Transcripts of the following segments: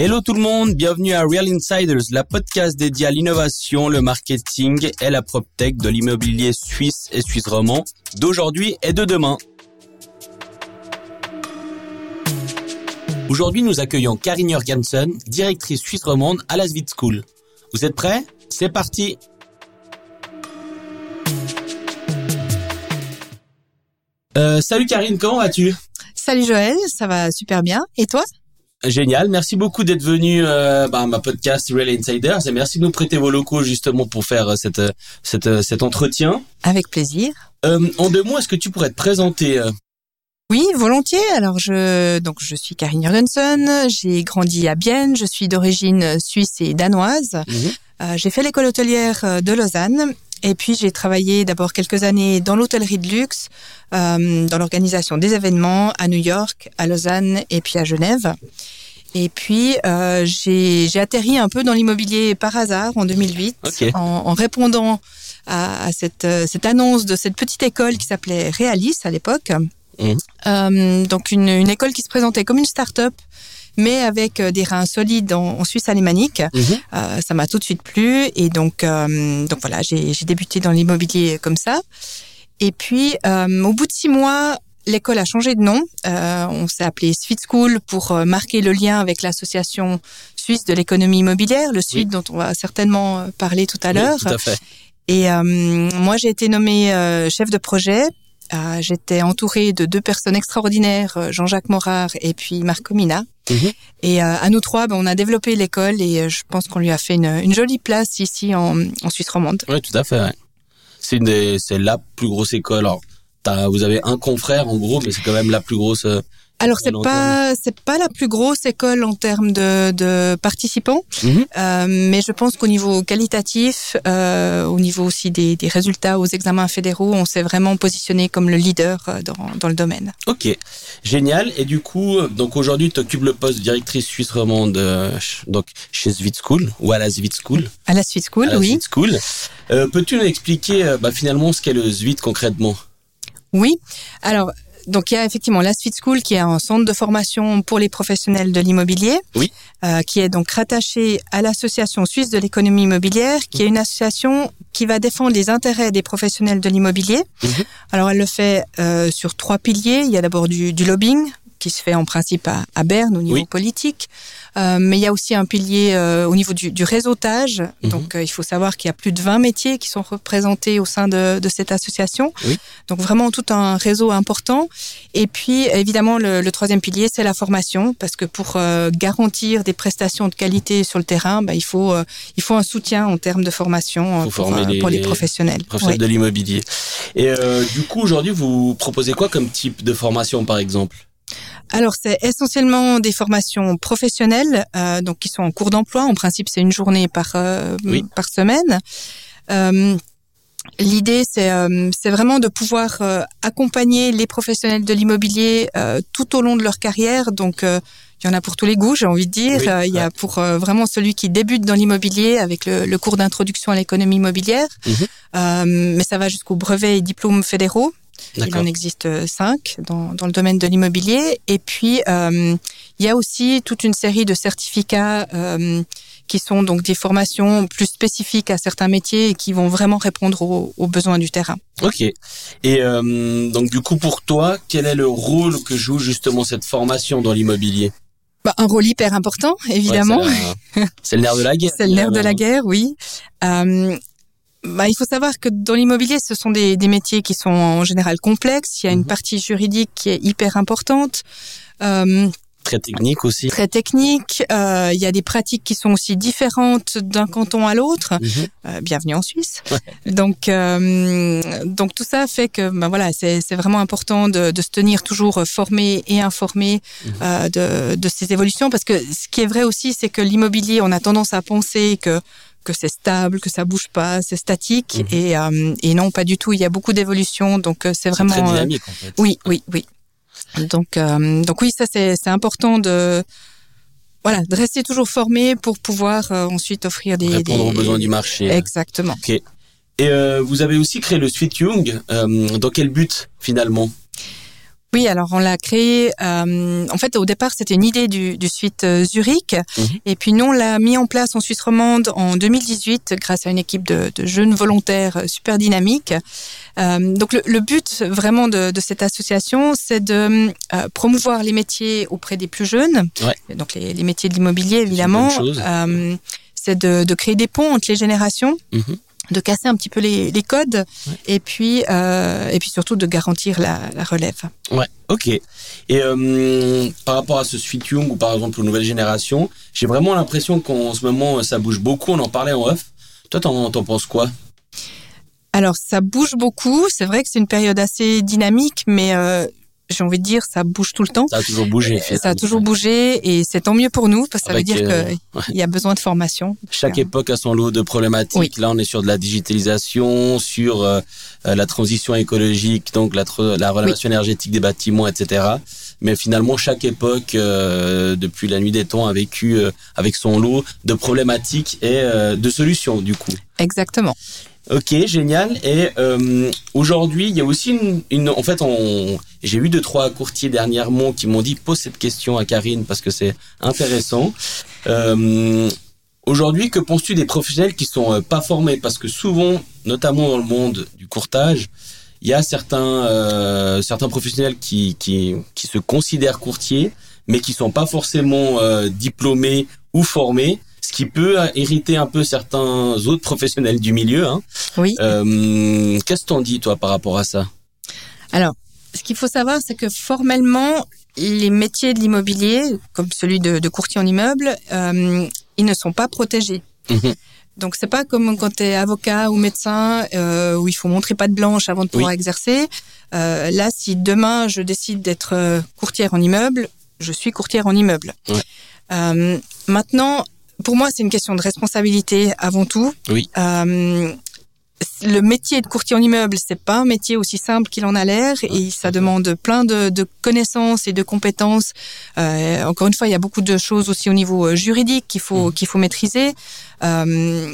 Hello tout le monde, bienvenue à Real Insiders, la podcast dédiée à l'innovation, le marketing et la PropTech de l'immobilier suisse et suisse romand d'aujourd'hui et de demain. Aujourd'hui, nous accueillons Karine Jorgensen, directrice suisse romande à la Svit School. Vous êtes prêts? C'est parti euh, Salut Karine, comment vas-tu? Salut Joël, ça va super bien. Et toi? Génial, merci beaucoup d'être venu euh, bah, à ma podcast Real Insiders et merci de nous prêter vos locaux justement pour faire euh, cette, euh, cette, cet entretien. Avec plaisir. Euh, en deux mots, est-ce que tu pourrais te présenter Oui, volontiers. Alors je donc je suis Karine Jurgensen, j'ai grandi à Bienne, je suis d'origine suisse et danoise. Mhm. j'ai fait l'école hôtelière de Lausanne et puis j'ai travaillé d'abord quelques années dans l'hôtellerie de luxe, euh, dans l'organisation des événements à New York, à Lausanne et puis à Genève. Et puis euh, j'ai atterri un peu dans l'immobilier par hasard en 2008 en, en, répondant à, à cette, euh, cette, annonce de cette petite école qui s'appelait Realis à l'époque. Mmh. Euh, donc une, une, école qui se présentait comme une start-up mais avec euh, des reins solides en, Suisse alémanique. Mhm. Euh, ça m'a tout de suite plu et donc euh, donc voilà, j'ai débuté dans l'immobilier comme ça. Et puis au bout de six mois, l'école a changé de nom. on s'est appelé Suite School pour marquer le lien avec l'association suisse de l'économie immobilière, le Suite dont on va certainement parler tout à l'heure. Et moi, j'ai été nommée chef de projet euh, j'étais entourée de deux personnes extraordinaires, euh, Jean-Jacques Morard et puis Marco Mina. Mhm. Et euh, à nous trois, ben, on a développé l'école et je pense qu'on lui a fait une, une, jolie place ici en, en Suisse romande. Oui, tout à fait. Ouais. C'est c'est la plus grosse école. Alors, vous avez un confrère en gros, mais c'est quand même la plus grosse alors c'est pas c'est pas la plus grosse école en termes de, de participants, mhm. euh, mais je pense qu'au niveau qualitatif, euh, au niveau aussi des, des, résultats aux examens fédéraux, on s'est vraiment positionné comme le leader euh, dans, dans le domaine. Ok, génial. Et du coup, donc aujourd'hui, tu occupes le poste de directrice suisse romande donc chez Svit School ou à la Svit School. À la Svit School, à oui. School. Euh, Peux-tu nous expliquer bah, finalement ce qu'est le Svit concrètement? Oui. Alors donc il y a effectivement la Suite School qui est un centre de formation pour les professionnels de l'immobilier, oui. euh, qui est donc rattaché à l'association suisse de l'économie immobilière, qui est une association qui va défendre les intérêts des professionnels de l'immobilier. Mhm. Alors elle le fait euh, sur trois piliers. Il y a d'abord du, du lobbying, qui se fait en principe à, à Berne au niveau politique. Euh, mais il y a aussi un pilier euh, au niveau du, du réseautage. Mhm. Donc, euh, il faut savoir qu'il y a plus de 20 métiers qui sont représentés au sein de, de cette association. Oui. Donc, vraiment tout un réseau important. Et puis, évidemment, le, le troisième pilier, c'est la formation, parce que pour garantir des prestations de qualité sur le terrain, bah, il faut il faut un soutien en termes de formation pour, les, pour, les, professionnels. Professionnels de l'immobilier. Et du coup, aujourd'hui, vous proposez quoi comme type de formation, par exemple? Alors c'est essentiellement des formations professionnelles, euh, donc qui sont en cours d'emploi. En principe, c'est une journée par euh, par semaine. Euh, L'idée, c'est euh, c'est vraiment de pouvoir euh, accompagner les professionnels de l'immobilier euh, tout au long de leur carrière. Donc il y en a pour tous les goûts, j'ai envie de dire. Oui, il y a pour vraiment celui qui débute dans l'immobilier avec le, le cours d'introduction à l'économie immobilière, mmh. mais ça va jusqu'au brevet et diplômes fédéraux. Il en existe euh, cinq dans, dans le domaine de l'immobilier. Et puis, euh, il y a aussi toute une série de certificats euh, qui sont donc des formations plus spécifiques à certains métiers et qui vont vraiment répondre aux, aux besoins du terrain. Ok. Et euh, donc du coup, pour toi, quel est le rôle que joue justement cette formation dans l'immobilier? Bah, un rôle hyper important, évidemment. Ouais, c'est le nerf de la guerre. C'est le nerf de la guerre, oui. Euh, bah, il faut savoir que dans l'immobilier, ce sont des, des, métiers qui sont en général complexes. Il y a une mhm. partie juridique qui est hyper importante. Euh, très technique aussi. Très technique. Euh, il y a des pratiques qui sont aussi différentes d'un canton à l'autre. Mhm. Euh, bienvenue en Suisse. Ouais. Donc, euh, donc tout ça fait que ben voilà, c'est vraiment important de, de, se tenir toujours formé et informé mhm. euh, de, de ces évolutions parce que ce qui est vrai aussi, c'est que l'immobilier, on a tendance à penser que que c'est stable, que ça bouge pas, c'est statique. Mhm. Et, euh, et non, pas du tout. Il y a beaucoup d'évolutions, donc euh, c'est vraiment. Très dynamique, en fait. Oui, oui, oui. Donc, euh, donc oui, ça c'est important de voilà de rester toujours formé pour pouvoir euh, ensuite offrir des répondre des... aux besoins du marché. Exactement. Et euh, vous avez aussi créé le Sweet Young. dans quel but finalement? Oui, alors on l'a créé. Euh, en fait, au départ, c'était une idée du, du suite euh, Zurich, mhm. et puis nous on l'a mis en place en Suisse romande en 2018 grâce à une équipe de, de jeunes volontaires super dynamiques. Euh, donc le, le, but vraiment de, de cette association, c'est de euh, promouvoir les métiers auprès des plus jeunes, ouais. donc les, les, métiers de l'immobilier évidemment. Euh, c'est de, de, créer des ponts entre les générations. Mhm de casser un petit peu les, les codes ouais. et puis euh, et puis surtout de garantir la, la relève. Ouais, ok. Et euh, par rapport à ce Sweet Young ou par exemple aux nouvelles générations, j'ai vraiment l'impression qu'en ce moment ça bouge beaucoup. On en parlait en off. Toi, t'en, t'en penses quoi? Alors ça bouge beaucoup. C'est vrai que c'est une période assez dynamique, mais euh, j'ai envie de dire, ça bouge tout le temps. Ça a toujours bougé. Ça a toujours bougé et c'est tant mieux pour nous parce que ça Avec veut dire euh, qu'il ouais. y a besoin de formation. Chaque époque a son lot de problématiques. Oui. Là, on est sur de la digitalisation, sur euh, la transition écologique, donc la, la relation oui. énergétique des bâtiments, etc. Mais finalement, chaque époque, euh, depuis la nuit des temps, a vécu euh, avec son lot de problématiques et euh, de solutions, du coup. Exactement. Ok, génial. Et euh, aujourd'hui, il y a aussi une, une en fait, on, j'ai eu deux trois courtiers dernièrement qui m'ont dit pose cette question à Karine parce que c'est intéressant. Euh, aujourd'hui, que penses-tu des professionnels qui sont euh, pas formés? Parce que souvent, notamment dans le monde du courtage, il y a certains euh, certains professionnels qui, qui qui se considèrent courtiers, mais qui sont pas forcément euh, diplômés ou formés ce qui peut hériter un peu certains autres professionnels du milieu. Hein. Oui. Euh, Qu'est-ce que t'en dis, toi, par rapport à ça? Alors, ce qu'il faut savoir, c'est que formellement, les métiers de l'immobilier, comme celui de, de, courtier en immeuble, euh, ils ne sont pas protégés. Mmh. Donc c'est pas comme quand tu es avocat ou médecin euh, où il faut montrer pas de blanche avant de pouvoir oui. exercer. Euh, là, si demain je décide d'être courtière en immeuble, je suis courtière en immeuble. Ouais. Euh, maintenant, pour moi, c'est une question de responsabilité avant tout. Oui. Euh, le métier de courtier en immeuble, c'est pas un métier aussi simple qu'il en a l'air et ça demande plein de, de connaissances et de compétences. Euh, encore une fois, il y a beaucoup de choses aussi au niveau euh, juridique qu'il faut mmh. qu'il faut maîtriser. Euh,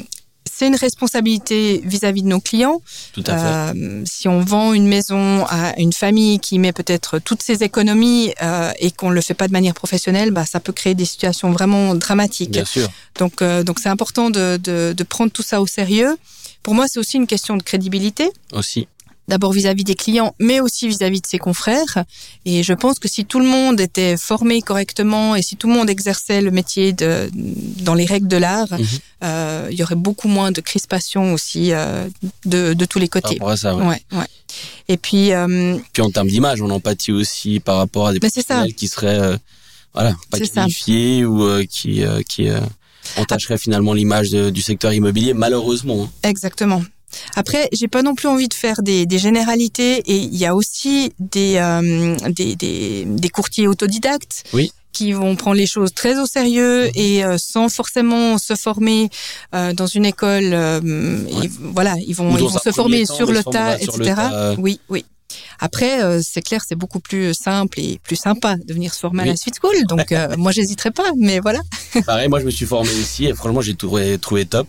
c'est une responsabilité vis-à-vis -vis de nos clients. Tout à fait. Euh, si on vend une maison à une famille qui met peut-être toutes ses économies euh, et qu'on le fait pas de manière professionnelle, bah, ça peut créer des situations vraiment dramatiques. Bien sûr. Donc, euh, donc c'est important de, de, de prendre tout ça au sérieux. Pour moi, c'est aussi une question de crédibilité. Aussi d'abord vis-à-vis des clients, mais aussi vis-à-vis -vis de ses confrères. Et je pense que si tout le monde était formé correctement et si tout le monde exerçait le métier de, dans les règles de l'art, mm -hmm. euh, il y aurait beaucoup moins de crispation aussi euh, de, de, tous les côtés. Par rapport à ça, ouais. ouais, ouais. Et puis, euh, puis en termes d'image, on empathie aussi par rapport à des professionnels qui seraient euh, voilà pas qualifiés ou euh, qui qui entacherait finalement l'image du secteur immobilier, malheureusement. Hein. Exactement. Après, j'ai pas non plus envie de faire des, des généralités et il y a aussi des, euh, des, des, des, courtiers autodidactes. Oui qui vont prendre les choses très au sérieux et euh, sans forcément se former euh, dans une école. Euh, ouais. et, voilà, ils vont, ils vont se former temps, sur le tas, etc. Le tas. Oui, oui. Après, euh, c'est clair, c'est beaucoup plus simple et plus sympa de venir se former oui. à la Suite School. Donc, euh, moi, j'hésiterai pas, mais voilà. Pareil, moi, je me suis formé ici et franchement, j'ai trouvé, trouvé top.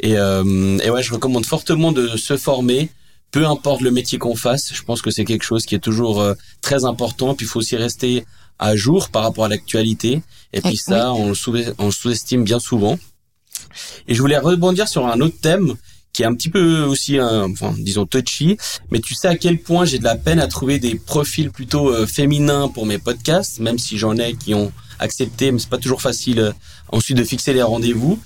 Et, euh, et ouais, je recommande fortement de se former, peu importe le métier qu'on fasse. Je pense que c'est quelque chose qui est toujours euh, très important. Puis il faut aussi rester à jour par rapport à l'actualité. Et puis ça, on le sous-estime bien souvent. Et je voulais rebondir sur un autre thème qui est un petit peu aussi, un, enfin, disons touchy, mais tu sais à quel point j'ai de la peine à trouver des profils plutôt euh, féminins pour mes podcasts, même si j'en ai qui ont accepté, mais c'est pas toujours facile euh, ensuite de fixer les rendez-vous.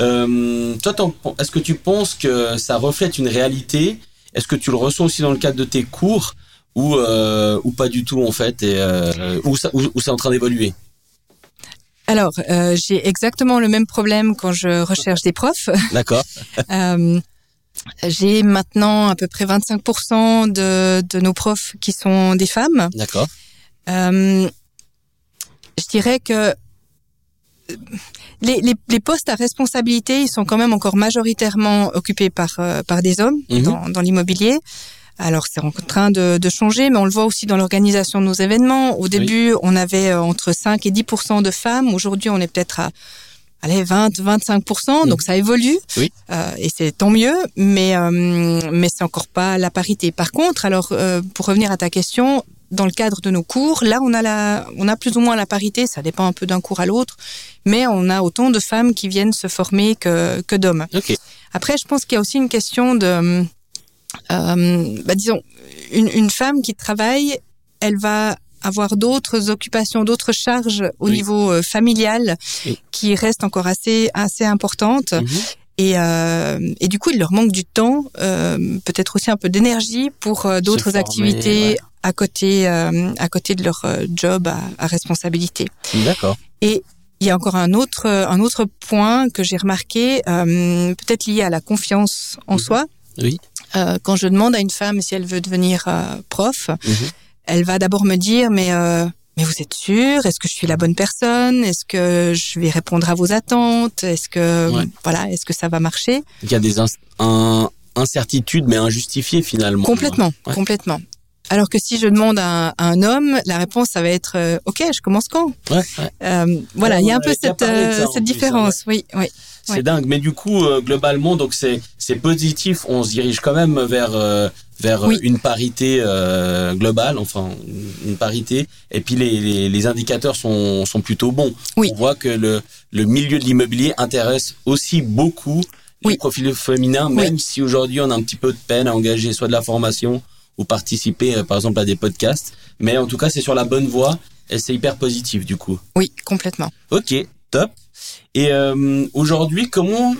Euh, toi, est-ce que tu penses que ça reflète une réalité? Est-ce que tu le ressens aussi dans le cadre de tes cours? Ou euh, ou pas du tout en fait et euh, où ça c'est en train d'évoluer? Alors, j'ai exactement le même problème quand je recherche des profs. D'accord. j'ai maintenant à peu près 25% de, de nos profs qui sont des femmes. D'accord. Je dirais que les, les, les, postes à responsabilité, ils sont quand même encore majoritairement occupés par, euh, par des hommes mmh. dans, dans l'immobilier. Alors c'est en train de, de, changer, mais on le voit aussi dans l'organisation de nos événements. Au début, oui. on avait euh, entre 5 et 10 de femmes. Aujourd'hui, on est peut-être à allez 20 25 mmh. donc ça évolue oui. euh, et c'est tant mieux mais euh, mais c'est encore pas la parité par contre alors euh, pour revenir à ta question dans le cadre de nos cours, là, on a la, on a plus ou moins la parité. Ça dépend un peu d'un cours à l'autre, mais on a autant de femmes qui viennent se former que que d'hommes. Après, je pense qu'il y a aussi une question de, euh, bah, disons, une, une femme qui travaille, elle va avoir d'autres occupations, d'autres charges au niveau euh, familial qui restent encore assez assez importantes. Mhm. Et, euh, et du coup, il leur manque du temps, euh, peut-être aussi un peu d'énergie pour euh, d'autres activités à côté euh, à côté de leur job à, à responsabilité. D'accord. Et il y a encore un autre un autre point que j'ai remarqué, peut-être lié à la confiance en mhm. soi. Oui. quand je demande à une femme si elle veut devenir prof. Mhm elle va d'abord me dire mais euh, mais vous êtes sûr? Est-ce que je suis la bonne personne? Est-ce que je vais répondre à vos attentes? Est-ce que voilà, est-ce que ça va marcher? Il y a des incertitudes mais injustifiées finalement. Complètement, complètement. Alors que si je demande à un, homme, la réponse ça va être euh, OK, je commence quand? Ouais, euh, Voilà, il y a un peu cette, euh, cette différence. oui, oui. C'est dingue, mais du coup globalement donc c'est c'est positif, on se dirige quand même vers vers une parité euh, globale, enfin une parité. Et puis les, les, indicateurs sont, sont plutôt bons. Oui. On voit que le, le milieu de l'immobilier intéresse aussi beaucoup les profils féminins, même si aujourd'hui on a un petit peu de peine à engager soit de la formation ou participer euh, par exemple à des podcasts. Mais en tout cas c'est sur la bonne voie et c'est hyper positif du coup. Oui, complètement. Ok, top. Et euh, aujourd'hui, comment,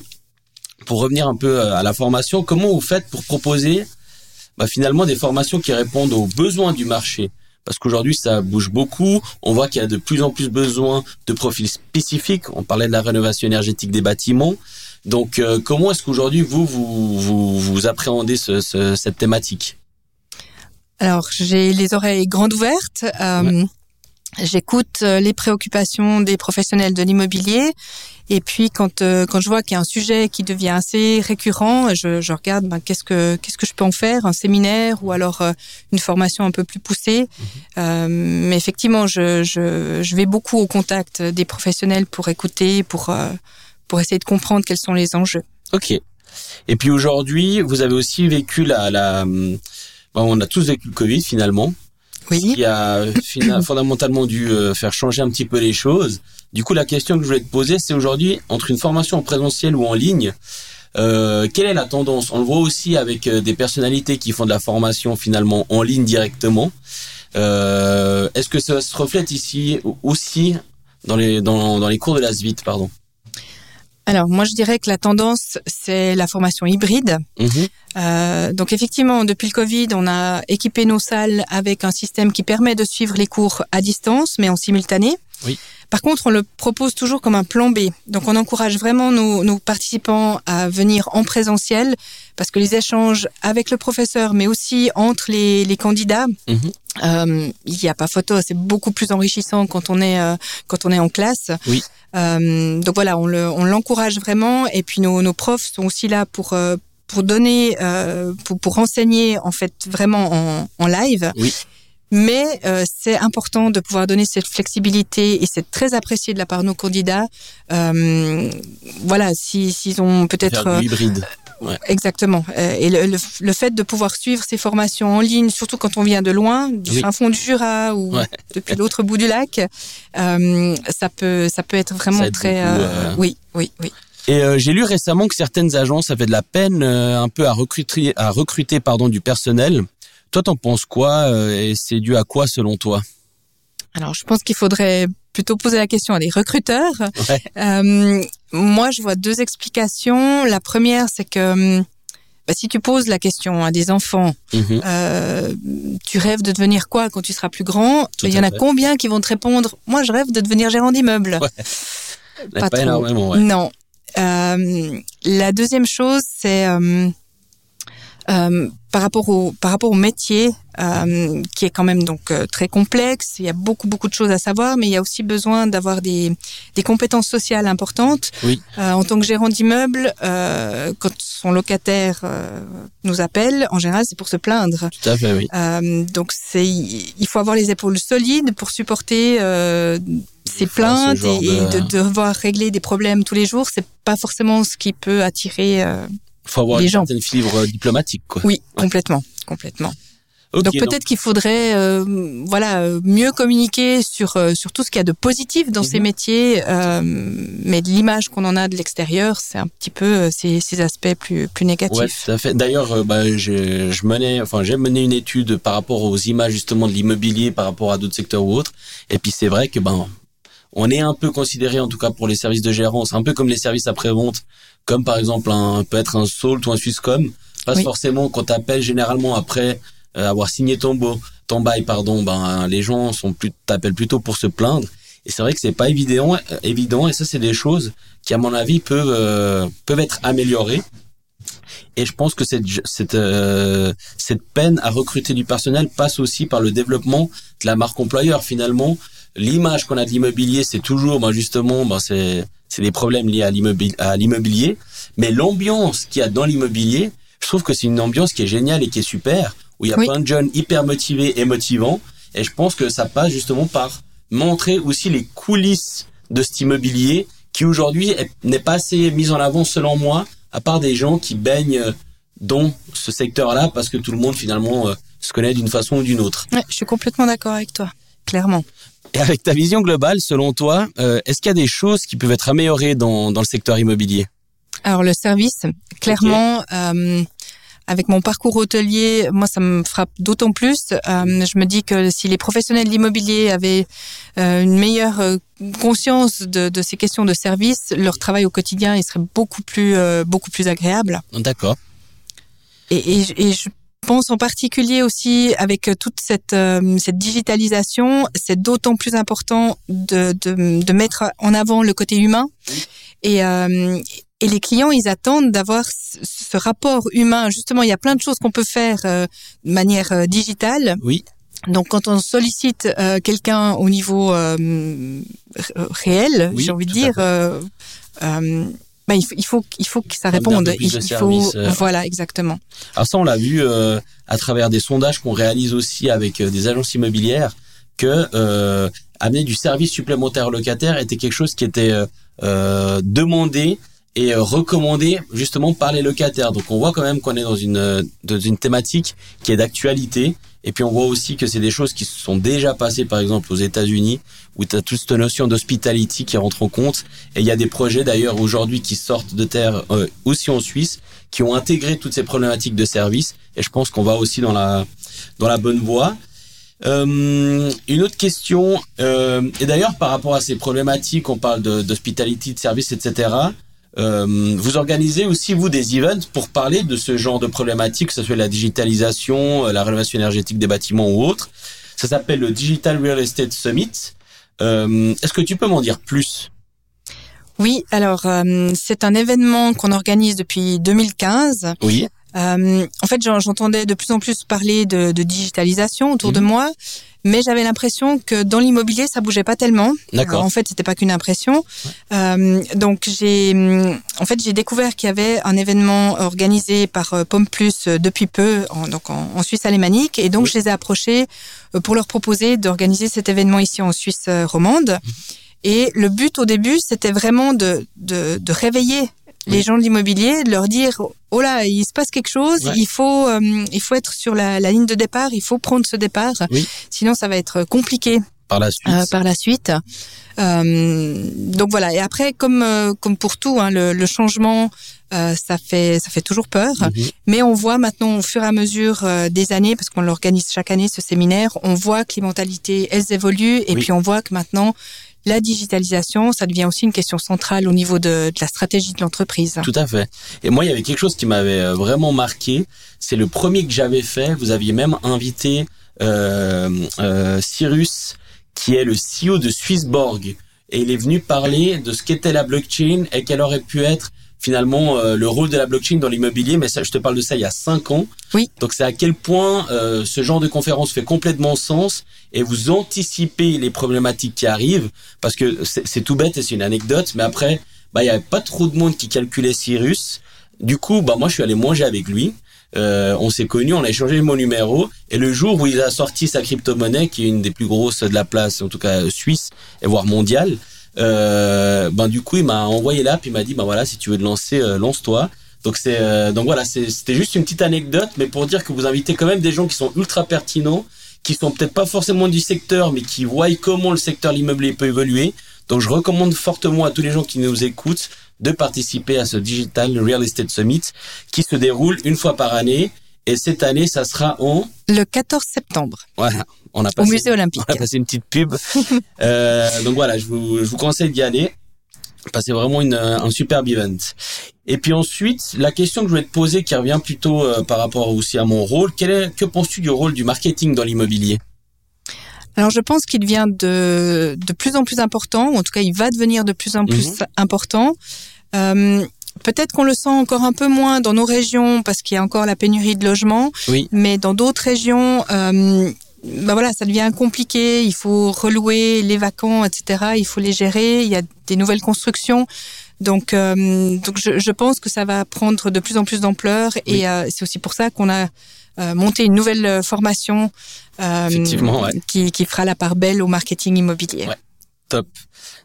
pour revenir un peu à la formation, comment vous faites pour proposer bah, finalement des formations qui répondent aux besoins du marché. Parce qu'aujourd'hui, ça bouge beaucoup. On voit qu'il y a de plus en plus besoin de profils spécifiques. On parlait de la rénovation énergétique des bâtiments. Donc, euh, comment est-ce qu'aujourd'hui, vous, vous, vous, vous appréhendez ce, ce, cette thématique? Alors, j'ai les oreilles grandes ouvertes. Euh, J'écoute euh, les préoccupations des professionnels de l'immobilier et puis quand euh, quand je vois qu'il y a un sujet qui devient assez récurrent, je, je regarde ben, qu'est-ce que qu'est-ce que je peux en faire, un séminaire ou alors euh, une formation un peu plus poussée. Mhm. Euh, mais effectivement, je, je, je vais beaucoup au contact des professionnels pour écouter, pour pour essayer de comprendre quels sont les enjeux. Ok. Et puis aujourd'hui, vous avez aussi vécu la la bon, on a tous vécu le Covid finalement oui. qui a fondamentalement dû euh, faire changer un petit peu les choses. Du coup, la question que je voulais te poser, c'est aujourd'hui, entre une formation en présentiel ou en ligne, euh, quelle est la tendance? On le voit aussi avec euh, des personnalités qui font de la formation finalement en ligne directement. Euh, Est-ce que ça se reflète ici aussi dans les, dans, dans les cours de la SVIT pardon? Alors moi je dirais que la tendance c'est la formation hybride. Mhm. Euh, donc effectivement depuis le Covid on a équipé nos salles avec un système qui permet de suivre les cours à distance mais en simultané. Oui. Par contre, on le propose toujours comme un plan B. Donc, on encourage vraiment nos, nos, participants à venir en présentiel parce que les échanges avec le professeur, mais aussi entre les, les candidats, euh, il n'y a pas photo. C'est beaucoup plus enrichissant quand on est euh, quand on est en classe. Oui. Euh, donc voilà, on l'encourage vraiment. Et puis nos, nos profs sont aussi là pour euh, pour donner, euh, pour, pour enseigner en fait vraiment en, en live. Oui. Mais euh, c'est important de pouvoir donner cette flexibilité et c'est très apprécié de la part de nos candidats. Euh, voilà, s'ils si, ont peut-être euh, hybride. Ouais. Exactement. Euh, et le, le, le, fait de pouvoir suivre ces formations en ligne, surtout quand on vient de loin, du oui. fin fond du Jura ou ouais. depuis l'autre bout du lac, euh, ça peut ça peut être vraiment très. Beaucoup, euh... Oui, oui, oui. Et euh, j'ai lu récemment que certaines agences avaient de la peine un peu à recruter, à recruter pardon du personnel toi, t'en penses quoi et c'est dû à quoi selon toi? Alors, je pense qu'il faudrait plutôt poser la question à des recruteurs. Ouais. Euh, moi, je vois deux explications. La première, c'est que bah, si tu poses la question à des enfants, -hmm. euh, tu rêves de devenir quoi quand tu seras plus grand? Il y en a fait. combien qui vont te répondre Moi, je rêve de devenir gérant d'immeuble. Ouais. Pas, pas, trop. énormément. Ouais. Non. Euh, la deuxième chose, c'est euh, euh, par rapport au par rapport au métier euh, qui est quand même donc euh, très complexe. Il y a beaucoup beaucoup de choses à savoir, mais il y a aussi besoin d'avoir des des compétences sociales importantes. Oui. Euh, en tant que gérant d'immeuble, euh, quand son locataire euh, nous appelle, en général, c'est pour se plaindre. Tout à fait, oui. donc c'est il faut avoir les épaules solides pour supporter ces plaintes et, de... et de devoir régler des problèmes tous les jours. C'est pas forcément ce qui peut attirer faut avoir les une gens. certaine fibre diplomatique, quoi. Oui, complètement, complètement. donc peut-être qu'il faudrait euh, voilà mieux communiquer sur euh, sur tout ce qu'il y a de positif dans ces mhm. métiers, euh, mais l'image qu'on en a de l'extérieur, c'est un petit peu ces, ces aspects plus plus négatifs. Ouais, tout à fait. D'ailleurs, bah, je, je menais, enfin j'ai mené une étude par rapport aux images justement de l'immobilier par rapport à d'autres secteurs ou autres, et puis c'est vrai que ben on est un peu considéré en tout cas pour les services de gérance, un peu comme les services après vente, comme par exemple un peut être un Salt ou un Swisscom. Pas forcément qu'on t'appelle généralement après euh, avoir signé ton, beau, ton bail, pardon, ben les gens sont plus t'appellent plutôt pour se plaindre. Et c'est vrai que c'est pas évident, euh, évident. Et ça, c'est des choses qui, à mon avis, peuvent euh, peuvent être améliorées. Et je pense que cette cette cette peine à recruter du personnel passe aussi par le développement de la marque employeur. Finalement, l'image qu'on a de l'immobilier, c'est toujours, ben justement, ben c'est c'est des problèmes liés à l'immobilier. Mais l'ambiance qu'il y a dans l'immobilier, je trouve que c'est une ambiance qui est géniale et qui est super où il y a plein de jeunes hyper motivés et motivants. Et je pense que ça passe justement par montrer aussi les coulisses de cet immobilier qui aujourd'hui n'est pas assez mis en avant selon moi, à part des gens qui baignent dans ce secteur-là parce que tout le monde finalement euh, se connaît d'une façon ou d'une autre. je suis complètement d'accord avec toi, clairement. Et avec ta vision globale, selon toi, euh, est-ce qu'il y a des choses qui peuvent être améliorées dans, dans le secteur immobilier? Alors le service, clairement, euh, avec mon parcours hôtelier, moi, ça me frappe d'autant plus. Euh, je me dis que si les professionnels de l'immobilier avaient euh, une meilleure conscience de, de, ces questions de service, leur travail au quotidien, il serait beaucoup plus, beaucoup plus agréable. D'accord. Et, et, et, je pense en particulier aussi avec toute cette, cette digitalisation, c'est d'autant plus important de, de, de, mettre en avant le côté humain. Et, et les clients, ils attendent d'avoir ce rapport humain. Justement, il y a plein de choses qu'on peut faire euh, de manière euh, digitale. Oui. Donc, quand on sollicite euh, quelqu'un au niveau réel, j'ai envie de dire, bah, il, faut, il faut il faut que ça réponde. Il, faut voilà exactement. Alors ça, on l'a vu à travers des sondages qu'on réalise aussi avec des agences immobilières que amener du service supplémentaire locataire était quelque chose qui était demandé et euh, recommandé justement par les locataires. Donc on voit quand même qu'on est dans une euh, dans une thématique qui est d'actualité. Et puis on voit aussi que c'est des choses qui se sont déjà passées par exemple aux États-Unis où tu as toute cette notion d'hospitality qui rentre en compte. Et il y a des projets d'ailleurs aujourd'hui qui sortent de terre euh, aussi en Suisse qui ont intégré toutes ces problématiques de service. Et je pense qu'on va aussi dans la dans la bonne voie. Euh, une autre question, euh, et d'ailleurs par rapport à ces problématiques, on parle d'hospitality, de service, etc. Euh, vous organisez aussi, vous, des events pour parler de ce genre de problématiques, que ce soit la digitalisation, euh, la rénovation énergétique des bâtiments ou autre. Ça s'appelle le Digital Real Estate Summit. Euh, Est-ce que tu peux m'en dire plus? Oui, alors euh, c'est un événement qu'on organise depuis 2015. Oui. Euh, en fait, j'entendais de plus en plus parler de, de digitalisation autour de mhm. moi, mais j'avais l'impression que dans l'immobilier, ça bougeait pas tellement. D'accord. En fait, c'était pas qu'une impression. Euh, donc, j'ai, en fait, j'ai découvert qu'il y avait un événement organisé par euh, Pomme Plus euh, depuis peu, en, donc en, Suisse alémanique, et donc je les ai approchés euh, pour leur proposer d'organiser cet événement ici en Suisse romande. Mhm. Et le but au début, c'était vraiment de, de, de réveiller les gens de l'immobilier, de leur dire oh là, il se passe quelque chose, il faut euh, il faut être sur la, la, ligne de départ, il faut prendre ce départ, sinon ça va être compliqué par la suite. Euh, par la suite. Euh, donc voilà. Et après, comme euh, comme pour tout, hein, le, le, changement, ça fait ça fait toujours peur. Mhm. Mais on voit maintenant, au fur et à mesure des années, parce qu'on l'organise chaque année ce séminaire, on voit que les mentalités elles évoluent et puis on voit que maintenant la digitalisation, ça devient aussi une question centrale au niveau de, la stratégie de l'entreprise. Tout à fait. Et moi, il y avait quelque chose qui m'avait euh, vraiment marqué. C'est le premier que j'avais fait. Vous aviez même invité euh, euh, Cyrus, qui est le CEO de Swissborg. Et il est venu parler de ce qu'était la blockchain et quelle aurait pu être finalement euh, le rôle de la blockchain dans l'immobilier, mais ça, je te parle de ça il y a cinq ans. Oui. Donc c'est à quel point euh, ce genre de conférence fait complètement sens et vous anticipez les problématiques qui arrivent? Parce que c'est tout bête et c'est une anecdote, mais après, bah il y avait pas trop de monde qui calculait Cyrus. Du coup, bah moi je suis allé manger avec lui. Euh, on s'est connus, on a échangé mon numéro et le jour où il a sorti sa crypto-monnaie, qui est une des plus grosses de la place, en tout cas suisse et voire mondiale, euh, ben du coup il m'a envoyé l'app, il m'a dit ben voilà si tu veux te lancer, euh, lance-toi. Donc c'est euh, donc voilà, c'était juste une petite anecdote, mais pour dire que vous invitez quand même des gens qui sont ultra pertinents, qui sont peut-être pas forcément du secteur, mais qui voient comment le secteur immobilier peut évoluer. Donc je recommande fortement à tous les gens qui nous écoutent de participer à ce Digital Real Estate Summit qui se déroule une fois par année. Et cette année, ça sera en le 14 septembre. Voilà, on a passé, au musée olympique. On a passé une petite pub. euh, donc voilà, je vous, je vous conseille d'y aller. C'est vraiment une, un superbe event. Et puis ensuite, la question que je voulais te poser, qui revient plutôt euh, par rapport aussi à mon rôle, quel est, que penses-tu du rôle du marketing dans l'immobilier? Alors je pense qu'il devient de, de plus en plus important, ou en tout cas il va devenir de plus en plus mhm. important. Euh, Peut-être qu'on le sent encore un peu moins dans nos régions parce qu'il y a encore la pénurie de logements, oui. mais dans d'autres régions, euh, bah voilà, ça devient compliqué. Il faut relouer les vacants, etc. Il faut les gérer. Il y a des nouvelles constructions. Donc, euh, donc je, je, pense que ça va prendre de plus en plus d'ampleur et euh, c'est aussi pour ça qu'on a euh, monté une nouvelle formation ouais. qui, qui fera la part belle au marketing immobilier. Ouais. Top.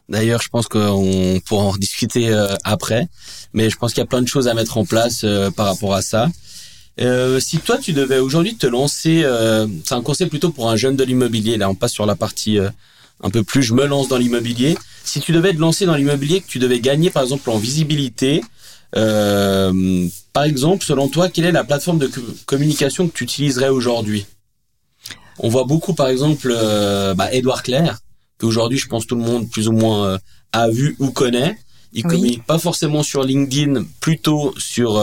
D'ailleurs, je pense qu'on pourra en rediscuter après, mais je pense qu'il y a plein de choses à mettre en place par rapport à ça. Euh, si toi tu devais aujourd'hui te lancer, euh, c'est un conseil plutôt pour un jeune de l'immobilier. Là, on passe sur la partie euh, un peu plus. Je me lance dans l'immobilier. Si tu devais te lancer dans l'immobilier, que tu devais gagner par exemple en visibilité, euh, par exemple, selon toi, quelle est la plateforme de communication que tu utiliserais aujourd'hui? On voit beaucoup, par exemple, bah, Edouard Claire, qu'aujourd'hui, je pense tout le monde plus ou moins a vu ou connaît. Il communique pas forcément sur LinkedIn, plutôt sur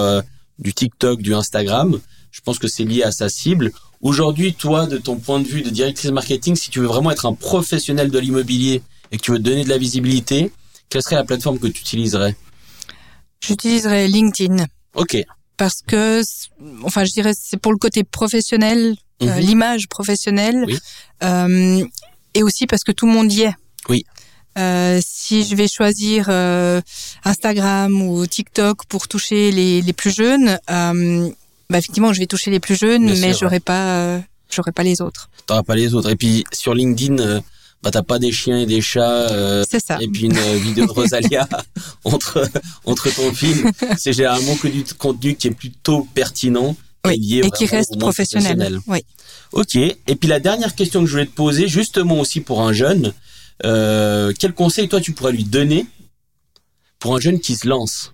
du TikTok, du Instagram. Je pense que c'est lié à sa cible. Aujourd'hui, toi, de ton point de vue de directrice marketing, si tu veux vraiment être un professionnel de l'immobilier et que tu veux donner de la visibilité, quelle serait la plateforme que tu utiliserais? J'utiliserais LinkedIn. Ok. Parce que, enfin, je dirais, c'est pour le côté professionnel, euh, mhm. l'image professionnelle, oui. euh, et aussi parce que tout le monde y est. Oui. Euh, si je vais choisir euh, Instagram ou TikTok pour toucher les, les plus jeunes, euh, bah effectivement, je vais toucher les plus jeunes, mais j'aurai pas, j'aurai pas les autres. T'auras pas les autres. Et puis sur LinkedIn, bah t'as pas des chiens et des chats. C'est ça. Et puis une vidéo de Rosalia entre entre ton film. C'est généralement que du contenu qui est plutôt pertinent. et, et qui reste professionnel. professionnel. Oui. Ok. Et puis la dernière question que je voulais te poser, justement aussi pour un jeune, euh, quel conseil toi tu pourrais lui donner pour un jeune qui se lance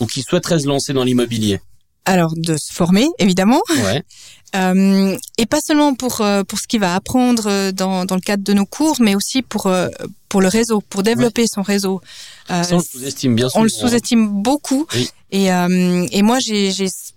ou qui souhaiterait se lancer dans l'immobilier? Alors de se former évidemment. Ouais. Euh, et pas seulement pour euh, pour ce qu'il va apprendre euh, dans, dans le cadre de nos cours, mais aussi pour euh, pour le réseau, pour développer son réseau. Euh, Ça, on le sous-estime bien On le sous-estime beaucoup. Oui. Et et moi j'ai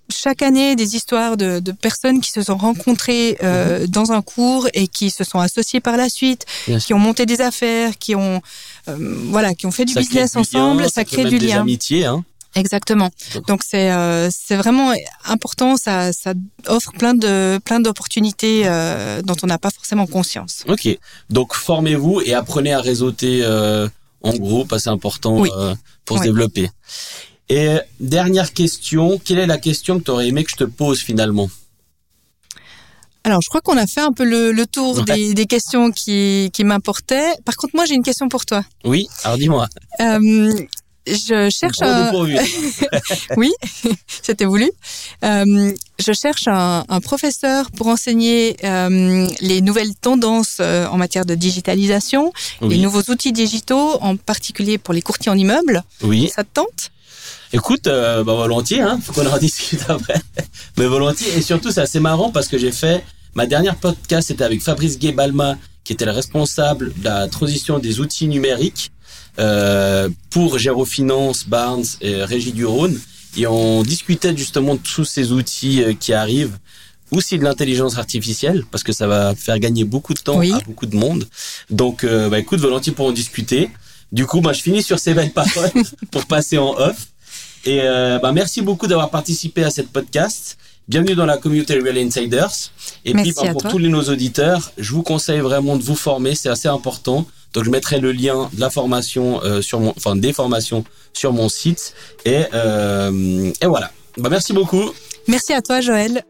chaque année des histoires de, de personnes qui se sont rencontrées euh, -hmm. dans un cours et qui se sont associées par la suite, bien qui ont monté des affaires, qui ont euh, voilà, qui ont fait du ça business ensemble, lien, ça, ça crée du lien. Amitié, hein. Exactement. Donc c'est euh, c'est vraiment important. Ça ça offre plein de plein d'opportunités euh, dont on n'a pas forcément conscience. Ok. Donc formez-vous et apprenez à réseauter euh, en groupe. C'est important oui. euh, pour oui. se développer. Et dernière question, quelle est la question que tu aurais aimé que je te pose finalement? Alors, je crois qu'on a fait un peu le, le tour Ouais. des, des questions qui, qui m'importaient. Par contre, moi, j'ai une question pour toi. Oui, alors dis-moi. Euh, je cherche un... oui, c'était voulu. Euh, je cherche un, un professeur pour enseigner euh, les nouvelles tendances euh, en matière de digitalisation, les nouveaux outils digitaux, en particulier pour les courtiers en immeubles. oui. Ça te tente? Écoute, euh, bah volontiers, hein. Faut qu'on en discute après. Mais volontiers. Et surtout, c'est assez marrant parce que j'ai fait ma dernière podcast, c'était avec Fabrice Guébalma, qui était le responsable de la transition des outils numériques euh, pour Gérofinance, Barnes et Régie du Rhône. Et on discutait justement de tous ces outils euh, qui arrivent aussi de l'intelligence artificielle parce que ça va faire gagner beaucoup de temps Oui. à beaucoup de monde. Donc, euh, bah, écoute, volontiers pour en discuter. Du coup, bah, je finis sur ces belles paroles pour passer en off. Et euh, bah, merci beaucoup d'avoir participé à cette podcast. Bienvenue dans la communauté Real Insiders. Et Merci puis bah, pour toi. tous les, nos auditeurs, je vous conseille vraiment de vous former, c'est assez important. Donc je mettrai le lien de la formation euh, sur mon, enfin des formations sur mon site. Et, euh, et voilà. Bah, merci beaucoup. Merci à toi, Joël.